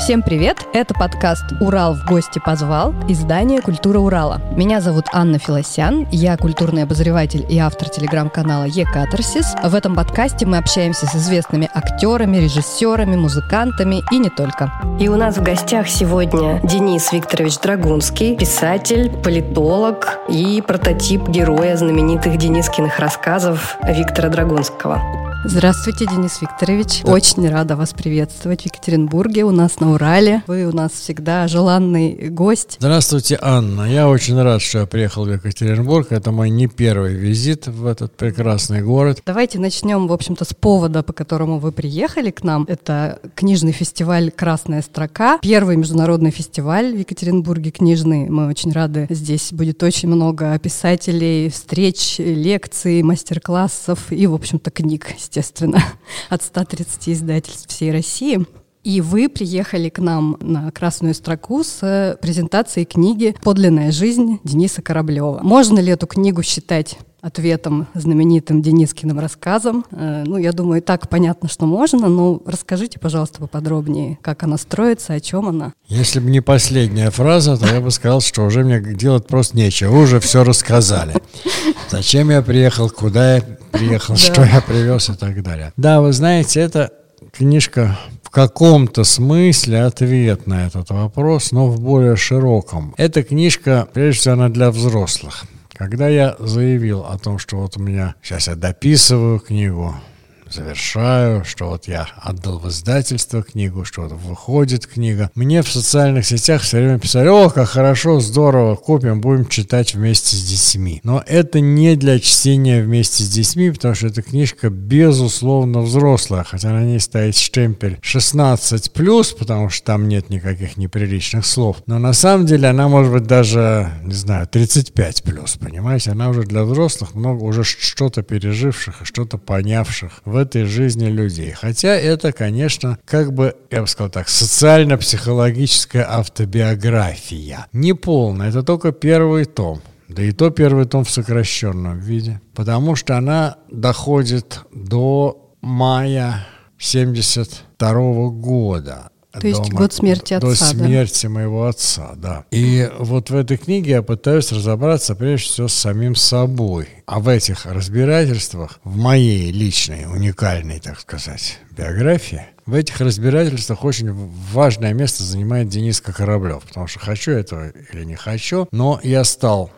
Всем привет! Это подкаст «Урал в гости позвал» издание «Культура Урала». Меня зовут Анна Филосян, я культурный обозреватель и автор телеграм-канала «Е-Катарсис». В этом подкасте мы общаемся с известными актерами, режиссерами, музыкантами и не только. И у нас в гостях сегодня Денис Викторович Драгунский, писатель, политолог и прототип героя знаменитых Денискиных рассказов Виктора Драгунского. Здравствуйте, Денис Викторович. Да. Очень рада вас приветствовать в Екатеринбурге, у нас на Урале. Вы у нас всегда желанный гость. Здравствуйте, Анна. Я очень рад, что я приехал в Екатеринбург. Это мой не первый визит в этот прекрасный город. Давайте начнем, в общем-то, с повода, по которому вы приехали к нам. Это книжный фестиваль «Красная строка». Первый международный фестиваль в Екатеринбурге книжный. Мы очень рады. Здесь будет очень много писателей, встреч, лекций, мастер-классов и, в общем-то, книг естественно, от 130 издательств всей России. И вы приехали к нам на красную строку с презентацией книги «Подлинная жизнь» Дениса Кораблева. Можно ли эту книгу считать ответом знаменитым Денискиным рассказом. Э, ну, я думаю, и так понятно, что можно, но расскажите, пожалуйста, поподробнее, как она строится, о чем она. Если бы не последняя фраза, то я бы сказал, что уже мне делать просто нечего, уже все рассказали. Зачем я приехал, куда я приехал, что я привез и так далее. Да, вы знаете, это книжка в каком-то смысле ответ на этот вопрос, но в более широком. Эта книжка, прежде всего, она для взрослых. Когда я заявил о том, что вот у меня, сейчас я дописываю книгу, завершаю, что вот я отдал в издательство книгу, что вот выходит книга. Мне в социальных сетях все время писали, о, как хорошо, здорово, купим, будем читать вместе с детьми. Но это не для чтения вместе с детьми, потому что эта книжка безусловно взрослая, хотя на ней стоит штемпель 16+, потому что там нет никаких неприличных слов. Но на самом деле она может быть даже, не знаю, 35+, понимаете? Она уже для взрослых много, уже что-то переживших и что-то понявших в этой жизни людей. Хотя это, конечно, как бы, я бы сказал так, социально-психологическая автобиография. Не полная, это только первый том. Да и то первый том в сокращенном виде. Потому что она доходит до мая 72 года. То есть год смерти отца, До смерти да? моего отца, да. И вот в этой книге я пытаюсь разобраться прежде всего с самим собой. А в этих разбирательствах, в моей личной, уникальной, так сказать, биографии, в этих разбирательствах очень важное место занимает Денис Кораблев. Потому что хочу этого или не хочу, но я стал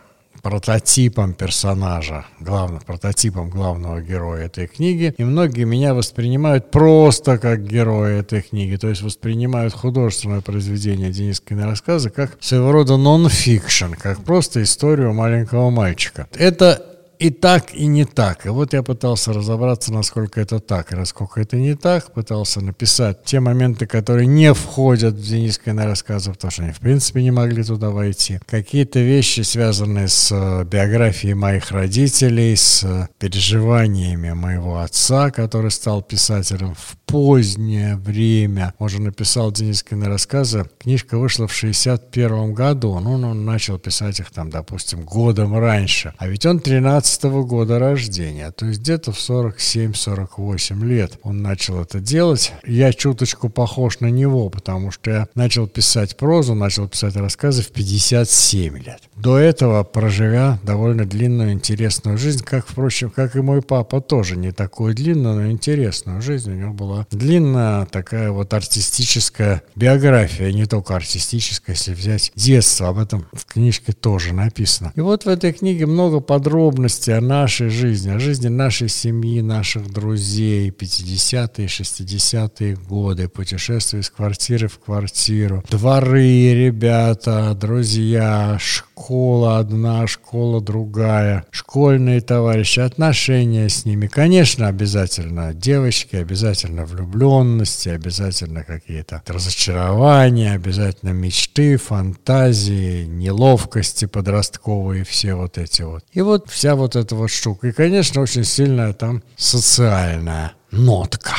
прототипом персонажа, главным прототипом главного героя этой книги. И многие меня воспринимают просто как героя этой книги, то есть воспринимают художественное произведение Денискиной рассказы как своего рода нон-фикшн, как просто историю маленького мальчика. Это и так, и не так. И вот я пытался разобраться, насколько это так, и насколько это не так. Пытался написать те моменты, которые не входят в Денискины рассказы, потому что они, в принципе, не могли туда войти. Какие-то вещи, связанные с э, биографией моих родителей, с э, переживаниями моего отца, который стал писателем в позднее время. Он же написал Денискины рассказы. Книжка вышла в 61 году. Ну, он начал писать их там, допустим, годом раньше. А ведь он 13 -го года рождения, то есть где-то в 47-48 лет он начал это делать. Я чуточку похож на него, потому что я начал писать прозу, начал писать рассказы в 57 лет. До этого, проживя довольно длинную, интересную жизнь, как, впрочем, как и мой папа, тоже не такую длинную, но интересную жизнь. У него была длинная такая вот артистическая биография, не только артистическая, если взять детство, об этом в книжке тоже написано. И вот в этой книге много подробностей о нашей жизни, о жизни нашей семьи, наших друзей, 50-е, 60-е годы, путешествия из квартиры в квартиру, дворы, ребята, друзья, школа одна, школа другая, школьные товарищи, отношения с ними. Конечно, обязательно девочки, обязательно влюбленности, обязательно какие-то разочарования, обязательно мечты, фантазии, неловкости подростковые, все вот эти вот. И вот вся вот эта вот штука. И, конечно, очень сильная там социальная нотка.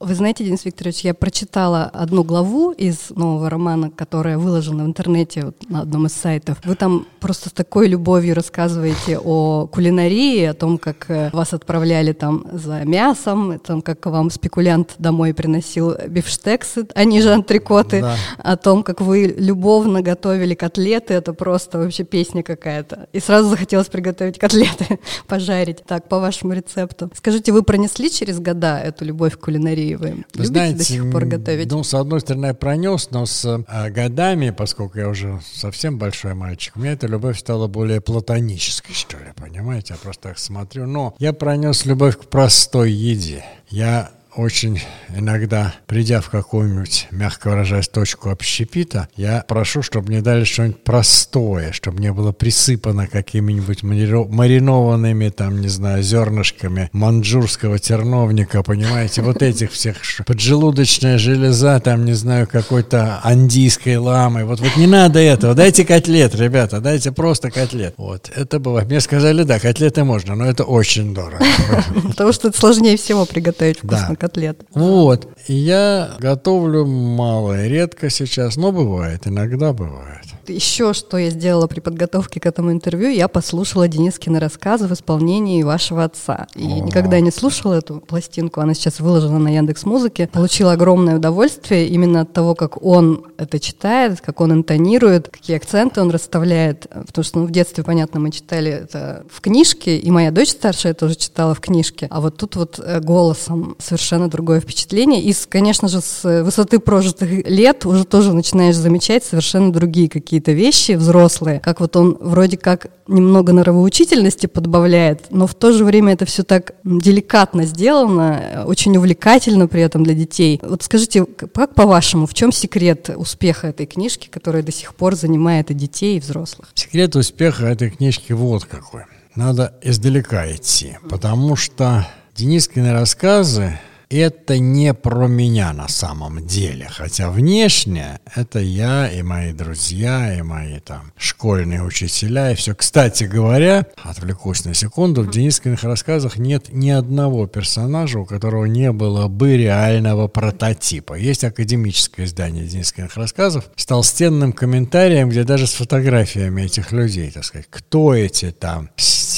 Вы знаете, Денис Викторович, я прочитала одну главу из нового романа, которая выложена в интернете вот, на одном из сайтов. Вы там просто с такой любовью рассказываете о кулинарии, о том, как э, вас отправляли там за мясом, о том, как вам спекулянт домой приносил бифштексы, а не же антрикоты, да. о том, как вы любовно готовили котлеты, это просто вообще песня какая-то. И сразу захотелось приготовить котлеты, пожарить. Так, по вашему рецепту. Скажите, вы пронесли через года эту любовь к кулинарии? Вы, вы любите знаете, до сих пор готовить? Ну, с одной стороны, я пронес, но с а, годами, поскольку я уже совсем большой мальчик, у меня эта любовь стала более платонической, что ли, понимаете? Я просто так смотрю. Но я пронес любовь к простой еде. Я очень иногда, придя в какую-нибудь, мягко выражаясь, точку общепита, я прошу, чтобы мне дали что-нибудь простое, чтобы не было присыпано какими-нибудь маринованными, там, не знаю, зернышками манджурского терновника, понимаете, вот этих всех, поджелудочная железа, там, не знаю, какой-то андийской ламы, вот, вот не надо этого, дайте котлет, ребята, дайте просто котлет. Вот, это было, мне сказали, да, котлеты можно, но это очень дорого. Потому что это сложнее всего приготовить вкусно котлет. Вот. Я готовлю мало и редко сейчас, но бывает, иногда бывает. Еще что я сделала при подготовке к этому интервью, я послушала Денискины рассказы в исполнении вашего отца. И О. никогда не слушала эту пластинку, она сейчас выложена на Яндекс Музыке. Получила огромное удовольствие именно от того, как он это читает, как он интонирует, какие акценты он расставляет. Потому что ну, в детстве, понятно, мы читали это в книжке, и моя дочь старшая тоже читала в книжке. А вот тут вот э, голосом совершенно другое впечатление. И, конечно же, с высоты прожитых лет уже тоже начинаешь замечать совершенно другие какие какие-то вещи взрослые, как вот он вроде как немного нравоучительности подбавляет, но в то же время это все так деликатно сделано, очень увлекательно при этом для детей. Вот скажите, как по-вашему, в чем секрет успеха этой книжки, которая до сих пор занимает и детей, и взрослых? Секрет успеха этой книжки вот какой. Надо издалека идти, потому что Денискины рассказы это не про меня на самом деле. Хотя внешне это я и мои друзья, и мои там школьные учителя, и все. Кстати говоря, отвлекусь на секунду, в Денискиных рассказах нет ни одного персонажа, у которого не было бы реального прототипа. Есть академическое издание Денискиных рассказов с толстенным комментарием, где даже с фотографиями этих людей, так сказать, кто эти там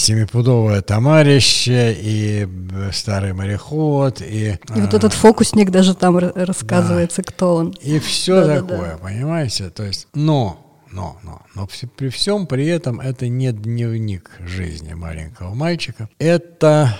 семипудовое томарище и старый мореход и и вот этот фокусник даже там рассказывается, кто он. И все такое, понимаете? То есть, но но, но, но при всем при этом это не дневник жизни маленького мальчика. Это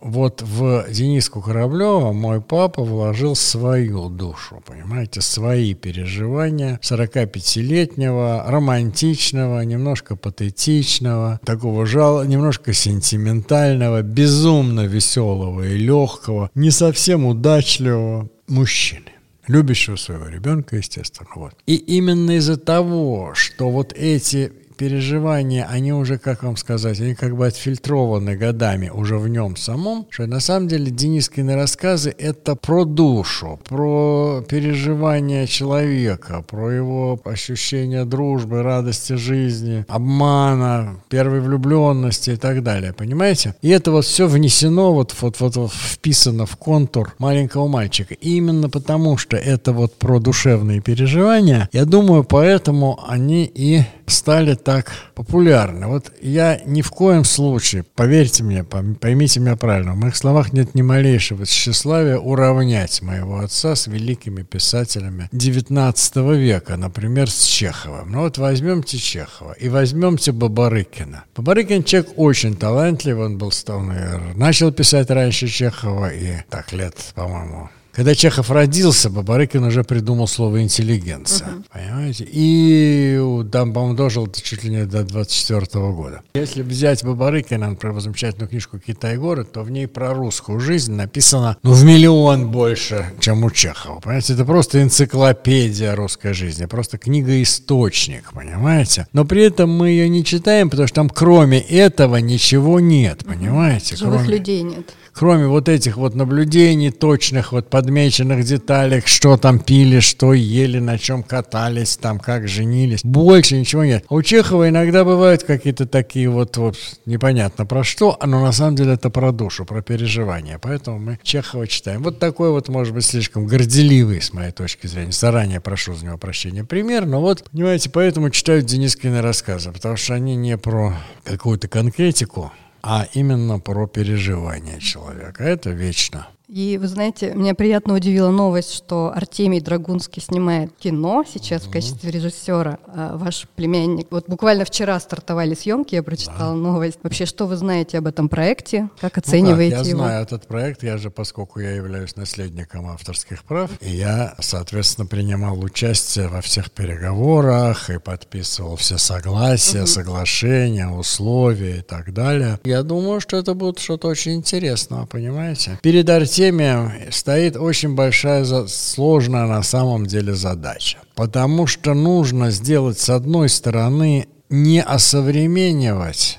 вот в Дениску Кораблева мой папа вложил свою душу, понимаете, свои переживания 45-летнего, романтичного, немножко патетичного, такого жал, немножко сентиментального, безумно веселого и легкого, не совсем удачливого мужчины любящего своего ребенка, естественно. Вот. И именно из-за того, что вот эти переживания, они уже, как вам сказать, они как бы отфильтрованы годами уже в нем самом, что на самом деле Денискины рассказы — это про душу, про переживания человека, про его ощущение дружбы, радости жизни, обмана, первой влюбленности и так далее, понимаете? И это вот все внесено, вот, вот, вот, вот вписано в контур маленького мальчика. И именно потому, что это вот про душевные переживания, я думаю, поэтому они и стали так популярны. Вот я ни в коем случае, поверьте мне, поймите меня правильно, в моих словах нет ни малейшего тщеславия уравнять моего отца с великими писателями XIX века, например, с Чеховым. Ну вот возьмемте Чехова и возьмемте Бабарыкина. Бабарыкин человек очень талантливый, он был, он начал писать раньше Чехова и так лет, по-моему, когда Чехов родился, Бабарыкин уже придумал слово «интеллигенция». Uh-huh. Понимаете? И там, по-моему, дожил чуть ли не до 24 -го года. Если взять Бабарыкина, например, замечательную книжку «Китай город», то в ней про русскую жизнь написано ну, в миллион больше, чем у Чехова. Понимаете? Это просто энциклопедия русской жизни, просто книга-источник, понимаете? Но при этом мы ее не читаем, потому что там кроме этого ничего нет, понимаете? Живых кроме... людей нет кроме вот этих вот наблюдений точных вот под подмеченных деталях, что там пили, что ели, на чем катались, там как женились. Больше ничего нет. А у Чехова иногда бывают какие-то такие вот, вот непонятно про что, но на самом деле это про душу, про переживания. Поэтому мы Чехова читаем. Вот такой вот, может быть, слишком горделивый, с моей точки зрения. Заранее прошу за него прощения пример, но вот, понимаете, поэтому читают Денискины рассказы, потому что они не про какую-то конкретику, а именно про переживания человека. Это вечно. И вы знаете, меня приятно удивила новость, что Артемий Драгунский снимает кино сейчас в качестве режиссера. А ваш племянник. Вот буквально вчера стартовали съемки, я прочитала да. новость. Вообще, что вы знаете об этом проекте? Как оцениваете ну как, я его? Я знаю этот проект, я же, поскольку я являюсь наследником авторских прав, и я, соответственно, принимал участие во всех переговорах и подписывал все согласия, угу. соглашения, условия и так далее. Я думаю, что это будет что-то очень интересное, понимаете? Перед Артемием теме стоит очень большая, сложная на самом деле задача. Потому что нужно сделать, с одной стороны, не осовременивать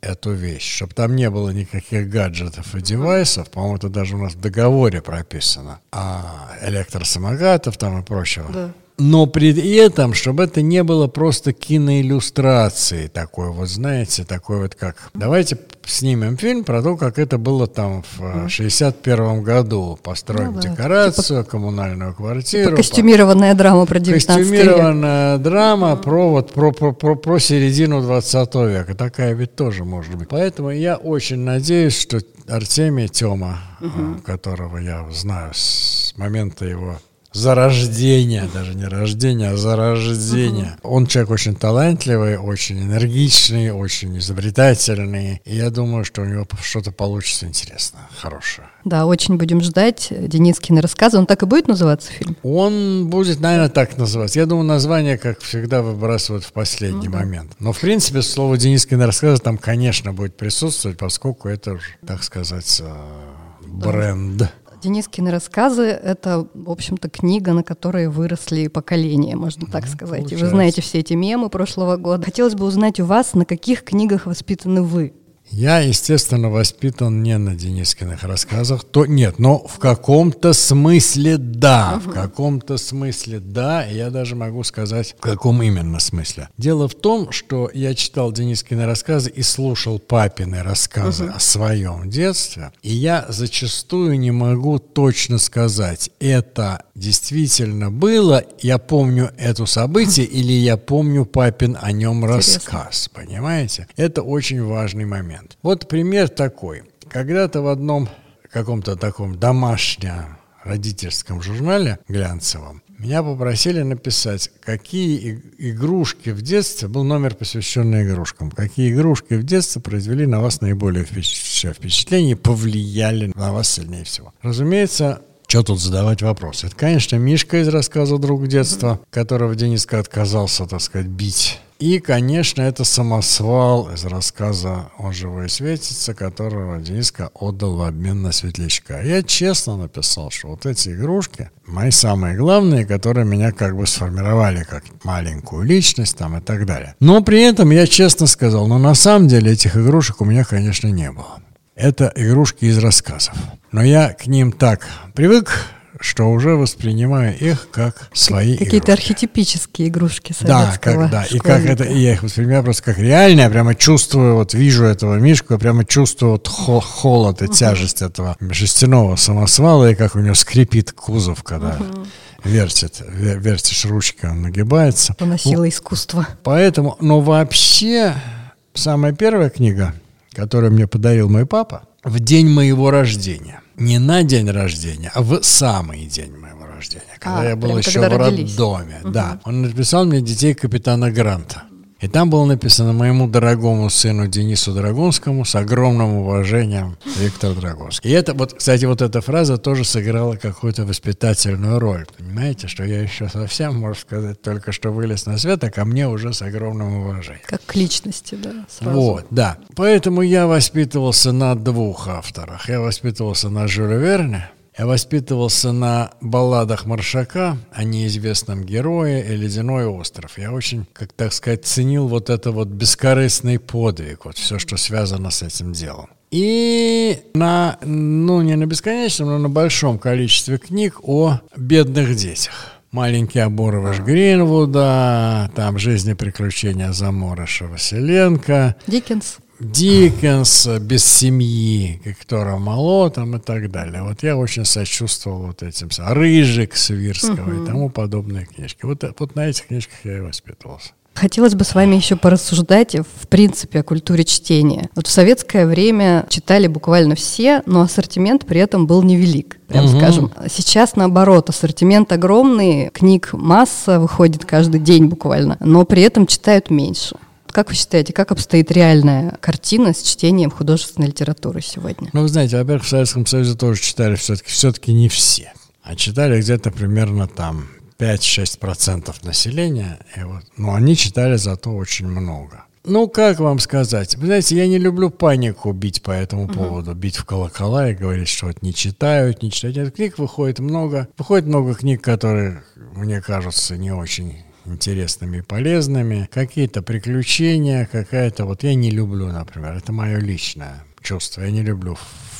эту вещь, чтобы там не было никаких гаджетов и девайсов, по-моему, это даже у нас в договоре прописано, а электросамокатов там и прочего. Да но при этом, чтобы это не было просто киноиллюстрацией такой вот, знаете, такой вот как... Давайте снимем фильм про то, как это было там в 61 году. Построим ну, да. декорацию, типа, коммунальную квартиру. Типа костюмированная по... драма про 19 Костюмированная век. драма про, вот, про, про, про, про середину 20 века. Такая ведь тоже может быть. Поэтому я очень надеюсь, что Артемий Тёма, угу. которого я знаю с момента его зарождения, даже не рождения, а зарождения. Uh-huh. Он человек очень талантливый, очень энергичный, очень изобретательный. И я думаю, что у него что-то получится интересное, хорошее. Да, очень будем ждать Денискины рассказы. Он так и будет называться фильм? Он будет, наверное, так называться. Я думаю, название, как всегда, выбрасывают в последний ну, момент. Да. Но, в принципе, слово Денискины рассказы там, конечно, будет присутствовать, поскольку это, так сказать, э, бренд. Денискины рассказы — это, в общем-то, книга, на которой выросли поколения, можно так сказать. Получается. И вы знаете все эти мемы прошлого года. Хотелось бы узнать у вас, на каких книгах воспитаны вы? Я, естественно, воспитан не на Денискиных рассказах. То нет, но в каком-то смысле да. В каком-то смысле да. я даже могу сказать, в каком именно смысле. Дело в том, что я читал Денискины рассказы и слушал папины рассказы о своем детстве. И я зачастую не могу точно сказать, это действительно было, я помню это событие или я помню папин о нем Интересно. рассказ. Понимаете? Это очень важный момент момент. Вот пример такой. Когда-то в одном каком-то таком домашнем родительском журнале глянцевом меня попросили написать, какие игрушки в детстве, был номер, посвященный игрушкам, какие игрушки в детстве произвели на вас наиболее впечатление повлияли на вас сильнее всего. Разумеется, что тут задавать вопрос? Это, конечно, Мишка из рассказа «Друг детства», которого Дениска отказался, так сказать, бить и, конечно, это самосвал из рассказа «Он живой светится», которого Дениска отдал в обмен на светлячка. Я честно написал, что вот эти игрушки мои самые главные, которые меня как бы сформировали как маленькую личность там и так далее. Но при этом я честно сказал, но на самом деле этих игрушек у меня, конечно, не было. Это игрушки из рассказов. Но я к ним так привык, что уже воспринимаю их как свои Какие-то архетипические игрушки Да, как, да. И как это, и я их воспринимаю просто как реальные, я прямо чувствую, вот вижу этого Мишку, я прямо чувствую вот хо холод и тяжесть этого жестяного самосвала, и как у него скрипит кузов, когда вертит, вертишь ручкой, он нагибается. Поносило ну, искусство. Поэтому, но вообще, самая первая книга, которую мне подарил мой папа, в день моего рождения не на день рождения, а в самый день моего рождения, когда а, я был еще в роддоме. Угу. Да, он написал мне детей капитана Гранта. И там было написано моему дорогому сыну Денису Драгунскому с огромным уважением Виктор Драгунский. И это вот, кстати, вот эта фраза тоже сыграла какую-то воспитательную роль. Понимаете, что я еще совсем, можно сказать, только что вылез на свет, а ко мне уже с огромным уважением. Как к личности, да, сразу. Вот, да. Поэтому я воспитывался на двух авторах. Я воспитывался на Жюле Верне, я воспитывался на балладах Маршака о неизвестном герое и «Ледяной остров». Я очень, как так сказать, ценил вот это вот бескорыстный подвиг, вот все, что связано с этим делом. И на, ну не на бесконечном, но на большом количестве книг о бедных детях. Маленький Оборовыш Гринвуда, там «Жизнь и приключения Заморыша Василенко». Диккенс. Диккенс без семьи, Виктора Мало там и так далее. Вот я очень сочувствовал вот этим. Рыжик Свирского угу. и тому подобные книжки. Вот, вот на этих книжках я и воспитывался. Хотелось бы с вами еще порассуждать, в принципе, о культуре чтения. Вот в советское время читали буквально все, но ассортимент при этом был невелик, прям угу. скажем. Сейчас, наоборот, ассортимент огромный, книг масса, выходит каждый день буквально, но при этом читают меньше. Как вы считаете, как обстоит реальная картина с чтением художественной литературы сегодня? Ну, вы знаете, во-первых, в Советском Союзе тоже читали все-таки все-таки не все. А читали где-то примерно там 5-6% населения. И вот, но они читали зато очень много. Ну, как вам сказать? Вы знаете, я не люблю панику бить по этому uh-huh. поводу, бить в колокола и говорить, что вот не читают, не читают. Нет, книг выходит много. Выходит много книг, которые, мне кажутся, не очень интересными и полезными. Какие-то приключения, какая-то... Вот я не люблю, например, это мое личное чувство. Я не люблю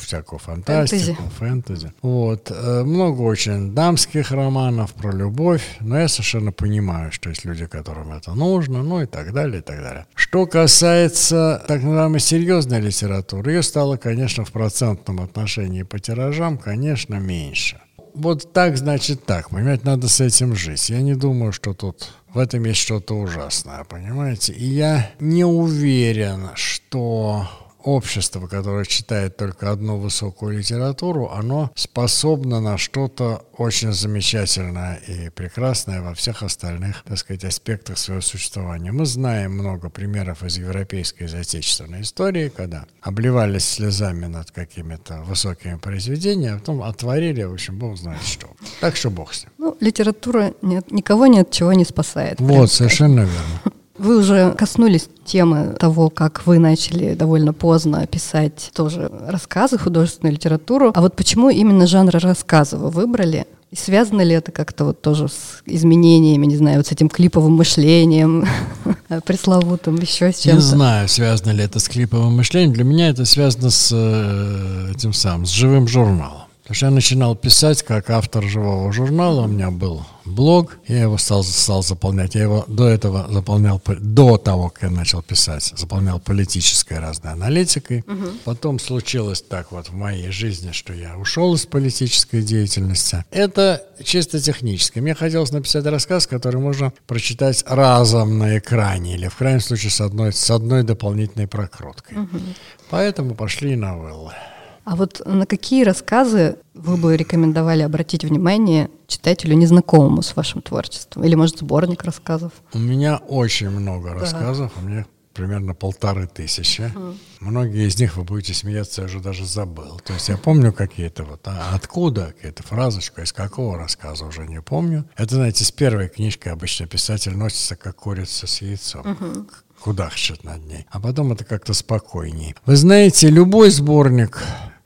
всякую фантастику, фэнтези. фэнтези. Вот. Э, много очень дамских романов про любовь, но я совершенно понимаю, что есть люди, которым это нужно, ну и так далее, и так далее. Что касается так называемой серьезной литературы, ее стало, конечно, в процентном отношении по тиражам, конечно, меньше. Вот так, значит так, понимаете, надо с этим жить. Я не думаю, что тут в этом есть что-то ужасное, понимаете? И я не уверен, что общество, которое читает только одну высокую литературу, оно способно на что-то очень замечательное и прекрасное во всех остальных, так сказать, аспектах своего существования. Мы знаем много примеров из европейской и из отечественной истории, когда обливались слезами над какими-то высокими произведениями, а потом отворили, в общем, бог знает что. Так что бог с ним. Ну, литература нет, никого ни от чего не спасает. Вот, совершенно верно. Вы уже коснулись темы того, как вы начали довольно поздно писать тоже рассказы, художественную литературу. А вот почему именно жанр рассказа вы выбрали? И связано ли это как-то вот тоже с изменениями, не знаю, вот с этим клиповым мышлением, пресловутым, еще с чем-то? Не знаю, связано ли это с клиповым мышлением. Для меня это связано с э, этим самым, с живым журналом. Потому что я начинал писать как автор живого журнала, у меня был блог, я его стал, стал заполнять. Я его до этого заполнял, до того, как я начал писать, заполнял политической разной аналитикой. Угу. Потом случилось так вот в моей жизни, что я ушел из политической деятельности. Это чисто технически. Мне хотелось написать рассказ, который можно прочитать разом на экране или, в крайнем случае, с одной, с одной дополнительной прокруткой. Угу. Поэтому пошли новеллы. А вот на какие рассказы вы бы рекомендовали обратить внимание читателю незнакомому с вашим творчеством? Или, может, сборник рассказов? У меня очень много да. рассказов, у меня примерно полторы тысячи. Uh-huh. Многие из них, вы будете смеяться, я уже даже забыл. То есть я помню какие-то вот, а откуда, какая-то фразочка, из какого рассказа уже не помню. Это, знаете, с первой книжкой обычно писатель носится, как курица с яйцом. Uh-huh кудахчет над ней. А потом это как-то спокойнее. Вы знаете, любой сборник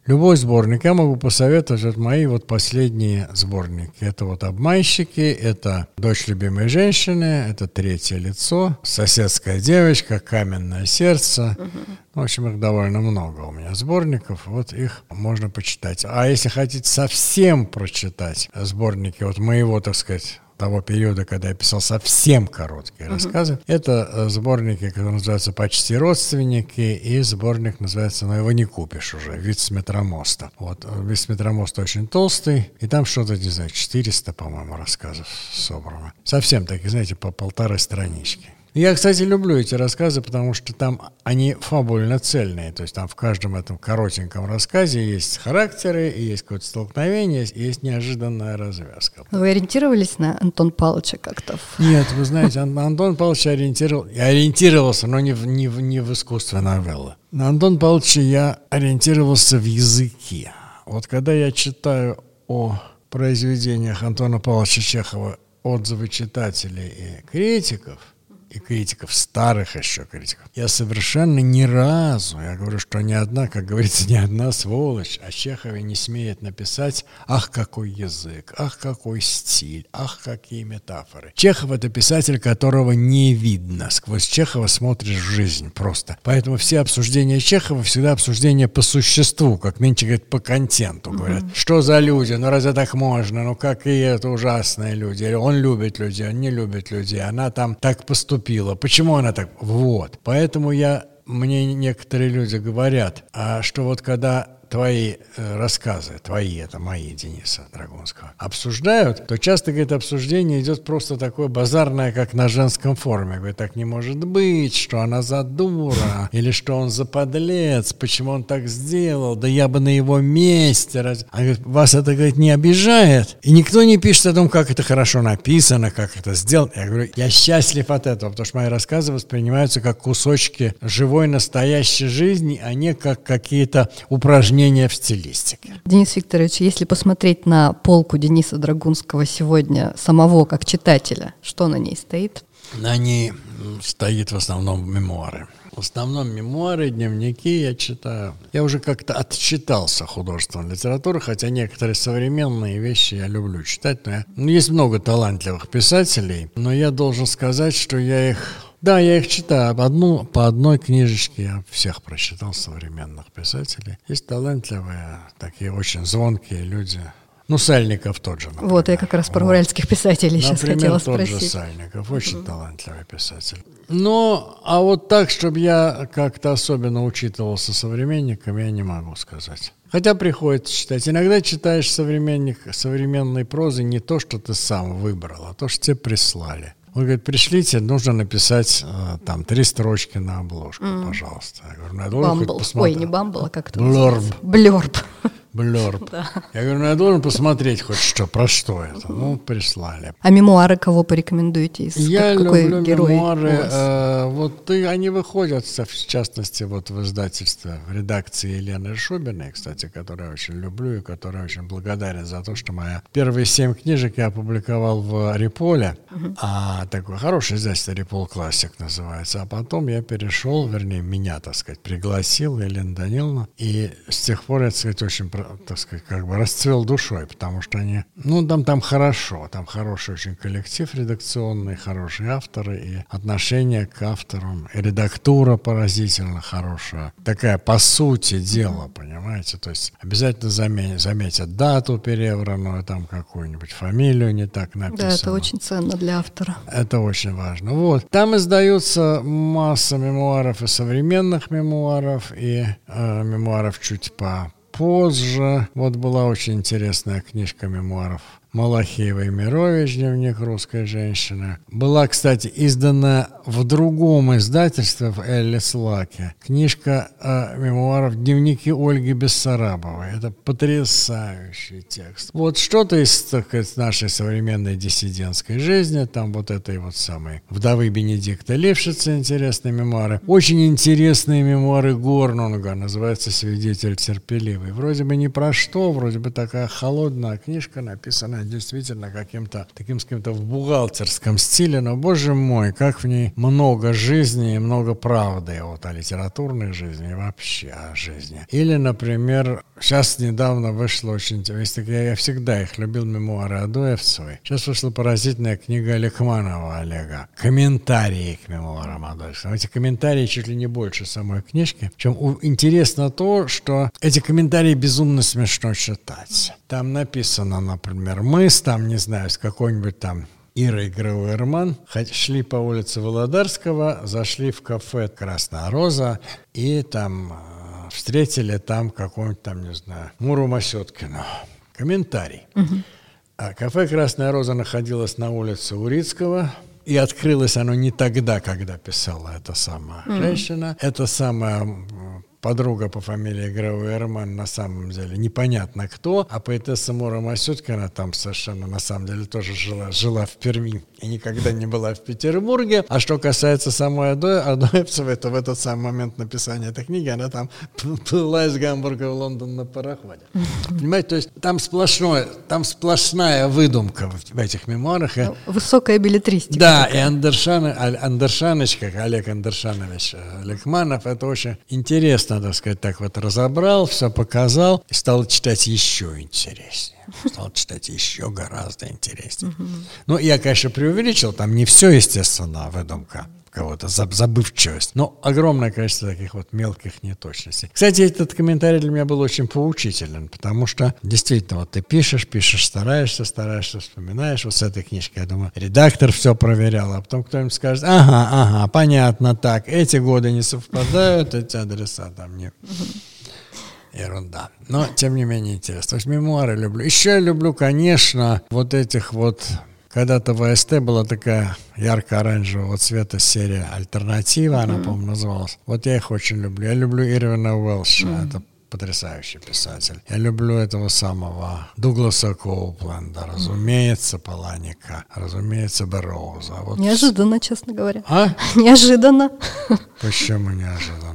Любой сборник. Я могу посоветовать вот мои вот последние сборники. Это вот «Обманщики», это «Дочь любимой женщины», это «Третье лицо», «Соседская девочка», «Каменное сердце». Угу. В общем, их довольно много у меня сборников. Вот их можно почитать. А если хотите совсем прочитать сборники вот моего, так сказать, того периода, когда я писал совсем короткие uh-huh. рассказы. Это э, сборники, которые называются «Почти родственники», и сборник называется «Но его не купишь уже», «Вид с метромоста». Вот, э, «Вид с метромоста» очень толстый, и там что-то, не знаю, 400, по-моему, рассказов собрано. Совсем такие, знаете, по полторы странички. Я, кстати, люблю эти рассказы, потому что там они фабульно цельные. То есть там в каждом этом коротеньком рассказе есть характеры, есть какое-то столкновение, и есть неожиданная развязка. Вы ориентировались на Антон Павловича как-то? Нет, вы знаете, Антон Павлович ориентировал, ориентировался, но не в, не в, не в искусство новеллы. На Антон Павловича я ориентировался в языке. Вот когда я читаю о произведениях Антона Павловича Чехова отзывы читателей и критиков – и критиков, старых еще критиков. Я совершенно ни разу, я говорю, что ни одна, как говорится, ни одна сволочь о Чехове не смеет написать «Ах, какой язык! Ах, какой стиль! Ах, какие метафоры!» Чехов — это писатель, которого не видно. Сквозь Чехова смотришь в жизнь просто. Поэтому все обсуждения Чехова всегда обсуждения по существу, как нынче говорят, по контенту. Говорят, mm-hmm. что за люди? Ну разве так можно? Ну какие это ужасные люди? Или он любит людей, он не любит людей. Она там так поступила. Почему она так? Вот. Поэтому я мне некоторые люди говорят, а что вот когда твои э, рассказы, твои, это мои, Дениса Драгунского, обсуждают, то часто, говорит, обсуждение идет просто такое базарное, как на женском форуме. Говорит, так не может быть, что она за дура, или что он за подлец, почему он так сделал, да я бы на его месте. Раз... А говорит, вас это, говорит, не обижает, и никто не пишет о том, как это хорошо написано, как это сделано. Я говорю, я счастлив от этого, потому что мои рассказы воспринимаются как кусочки живой, настоящей жизни, а не как какие-то упражнения упражнения в стилистике. Денис Викторович, если посмотреть на полку Дениса Драгунского сегодня, самого как читателя, что на ней стоит? На ней стоит в основном мемуары. В основном мемуары, дневники я читаю. Я уже как-то отчитался художественной литературы, хотя некоторые современные вещи я люблю читать. Но я... ну, есть много талантливых писателей, но я должен сказать, что я их да, я их читаю. Одну, по одной книжечке я всех прочитал современных писателей. Есть талантливые, такие очень звонкие люди. Ну, Сальников тот же, например. Вот, я как раз про вот. уральских писателей например, сейчас хотела спросить. тот же Сальников, очень угу. талантливый писатель. Ну, а вот так, чтобы я как-то особенно учитывался современниками, я не могу сказать. Хотя приходится читать. Иногда читаешь современник, современной прозы не то, что ты сам выбрал, а то, что тебе прислали. Он говорит, пришлите, нужно написать э, там три строчки на обложку, mm. пожалуйста. Я говорю, надо Бамбл. Ой, не Бамбл, а как это Блорб. Блорб блерб. Да. Я говорю, ну я должен посмотреть хоть что, про что это. Ну, прислали. А мемуары кого порекомендуете? Из я какой люблю герой мемуары. Э, вот и они выходят, в частности, вот в издательстве, в редакции Елены Шубиной, кстати, которую я очень люблю и которой очень благодарен за то, что моя первые семь книжек я опубликовал в Реполе, угу. а такое хорошее издательство Репол Классик называется. А потом я перешел, вернее, меня, так сказать, пригласил Елена Даниловна, и с тех пор, я, так сказать, очень так сказать, как бы расцвел душой, потому что они, ну, там, там хорошо, там хороший очень коллектив редакционный, хорошие авторы, и отношение к авторам, и редактура поразительно хорошая. Такая, по сути дела, понимаете, то есть обязательно заметят, заметят дату перевранную, там какую-нибудь фамилию не так написано. Да, это очень ценно для автора. Это очень важно. Вот. Там издаются масса мемуаров и современных мемуаров, и э, мемуаров чуть по позже. Вот была очень интересная книжка мемуаров Малахеева и Мирович, дневник русской женщины. Была, кстати, издана в другом издательстве, в Эллис Лаке, книжка э, мемуаров «Дневники Ольги Бессарабовой». Это потрясающий текст. Вот что-то из, так нашей современной диссидентской жизни, там вот этой вот самой вдовы Бенедикта Левшица интересные мемуары. Очень интересные мемуары Горнунга, называется «Свидетель терпеливый». Вроде бы не про что, вроде бы такая холодная книжка, написанная действительно каким-то таким с каким-то в бухгалтерском стиле, но, боже мой, как в ней много жизни и много правды вот о литературной жизни и вообще о жизни. Или, например, сейчас недавно вышло очень интересно, я всегда их любил, мемуары Адоевцевой. Сейчас вышла поразительная книга Лекманова Олега. Комментарии к мемуарам Адоевцевой. Эти комментарии чуть ли не больше самой книжки. Причем интересно то, что эти комментарии безумно смешно читать. Там написано, например, мы с там, не знаю, с какой-нибудь там Ирой Грауэрман шли по улице Володарского, зашли в кафе «Красная роза» и там э, встретили там какого-нибудь там, не знаю, Муру Масеткину. Комментарий. Угу. А кафе «Красная роза» находилось на улице Урицкого, и открылось оно не тогда, когда писала эта самая mm женщина. Это самая подруга по фамилии Грауэрман, на самом деле непонятно кто, а поэтесса Мура Масютка, она там совершенно на самом деле тоже жила, жила в Перми и никогда не была в Петербурге. А что касается самой Адо, Адоевцевой, то в этот самый момент написания этой книги она там плыла из Гамбурга в Лондон на пароходе. Понимаете, то есть там сплошное, там сплошная выдумка в, в этих мемуарах. Высокая билетристика. да, и Андершан, Андершаныч, как Олег Андершанович э, Лекманов, это очень интересно, так сказать, так вот разобрал, все показал, и стал читать еще интереснее. Стал читать еще гораздо интереснее. Ну, я, конечно, преувеличил, там не все, естественно, выдумка кого-то, забывчивость. Но огромное количество таких вот мелких неточностей. Кстати, этот комментарий для меня был очень поучителен, потому что действительно вот ты пишешь, пишешь, стараешься, стараешься, вспоминаешь. Вот с этой книжкой, я думаю, редактор все проверял, а потом кто-нибудь скажет, ага, ага, понятно, так, эти годы не совпадают, эти адреса там не ерунда. Но, тем не менее, интересно. То есть мемуары люблю. Еще я люблю, конечно, вот этих вот... Когда-то в АСТ была такая ярко-оранжевого цвета серия «Альтернатива», она, по-моему, называлась. Вот я их очень люблю. Я люблю Ирвина Уэлша, это потрясающий писатель. Я люблю этого самого Дугласа Коупленда, разумеется, Паланика, разумеется, Берроуза. Вот Неожиданно, честно говоря. А? Неожиданно. Почему неожиданно?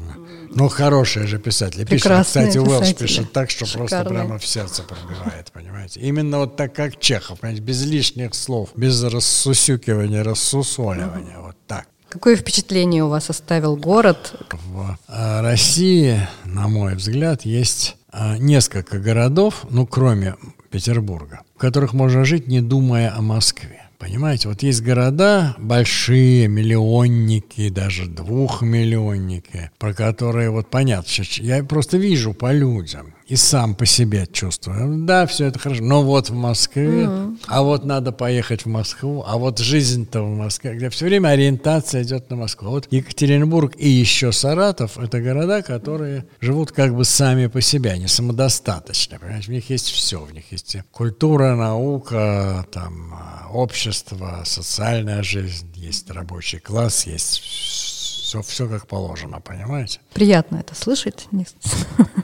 Ну, хорошие же писатели. Пишет, Прекрасные кстати, писатели. пишет так, что просто Шикарные. прямо в сердце пробивает, понимаете? Именно вот так, как Чехов, понимаете, без лишних слов, без рассусюкивания, рассусоливания, вот так. Какое впечатление у вас оставил город? В э, России, на мой взгляд, есть э, несколько городов, ну, кроме Петербурга, в которых можно жить, не думая о Москве. Понимаете, вот есть города большие, миллионники, даже двухмиллионники, про которые вот понятно, я просто вижу по людям и сам по себе чувствую. Да, все это хорошо, но вот в Москве, а вот надо поехать в Москву, а вот жизнь-то в Москве, где все время ориентация идет на Москву. Вот Екатеринбург и еще Саратов – это города, которые живут как бы сами по себе, они самодостаточны, понимаете, в них есть все, в них есть культура, наука, там, а, общество, социальная жизнь, есть рабочий класс, есть все, все как положено, понимаете? Приятно это слышать.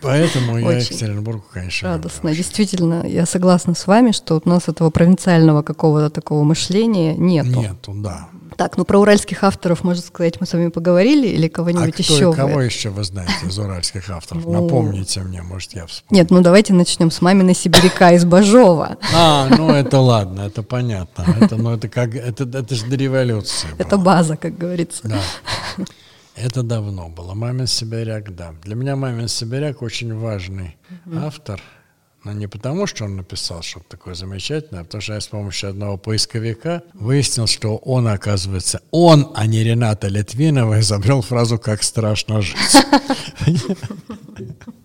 Поэтому я Очень Екатеринбург, конечно, Радостно. Действительно, я согласна с вами, что у нас этого провинциального какого-то такого мышления нету. Нету, да. Так, ну про уральских авторов, можно сказать, мы с вами поговорили или А кого-нибудь кто, еще? вы- кого еще вы знаете из уральских авторов? Напомните мне, может, я вспомню. Нет, ну давайте начнем с маминой сибиряка из Бажова. А, ну это ладно, это понятно. Это, ну, это как, это, это же до революции Это база, как говорится. Да. Это давно было. Мамин Сибиряк, да. Для меня Мамин Сибиряк очень важный автор. Но не потому, что он написал что-то такое замечательное, а потому что я с помощью одного поисковика выяснил, что он, оказывается, он, а не Рената Литвинова, изобрел фразу «как страшно жить».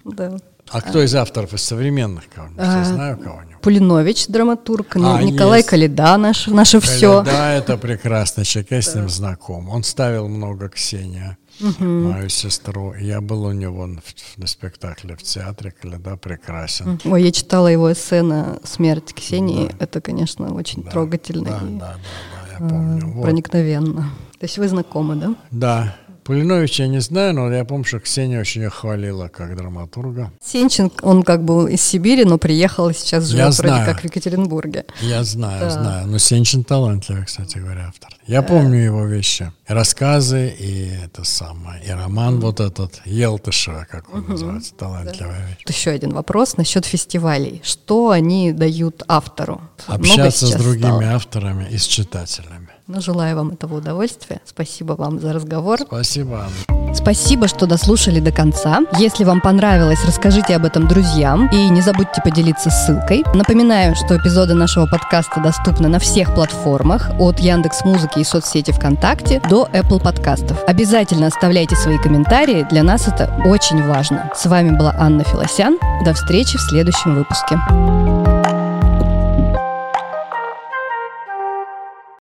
Да. А кто из авторов, из современных кого-нибудь? Я А, знаю кого-нибудь. Пулинович, драматург, А, Николай есть. Калида, наш, наше все. Да, это прекрасный человек, я с ним знаком. Он ставил много Ксения, мою сестру. Я был у него на, спектакле в театре, Каледа прекрасен. Ой, я читала его эссе на смерть Ксении. Это, конечно, очень Да, трогательно Да, и да, да, да, я э, помню. Вот. проникновенно. То есть вы знакомы, да? Да. Пулиновича я не знаю, но я помню, что Ксения очень ее хвалила как драматурга. Сенчин, он как бы из Сибири, но приехал и сейчас Я живет вроде знаю. как в Екатеринбурге. Я знаю, Да. знаю. Но Сенчин талантливый, кстати говоря, автор. Я помню его вещи. И рассказы, и это самое, и роман вот этот, Елтышева, как он называется, талантливая вещь. Вот еще один вопрос насчет фестивалей. Что они дают автору? Общаться с другими стало. авторами и с читателями. Ну, желаю вам этого удовольствия. Спасибо вам за разговор. Спасибо. Спасибо, что дослушали до конца. Если вам понравилось, расскажите об этом друзьям и не забудьте поделиться ссылкой. Напоминаю, что эпизоды нашего подкаста доступны на всех платформах от Яндекс Музыки и соцсети ВКонтакте до Apple подкастов. Обязательно оставляйте свои комментарии, для нас это очень важно. С вами была Анна Филосян. До встречи в следующем выпуске.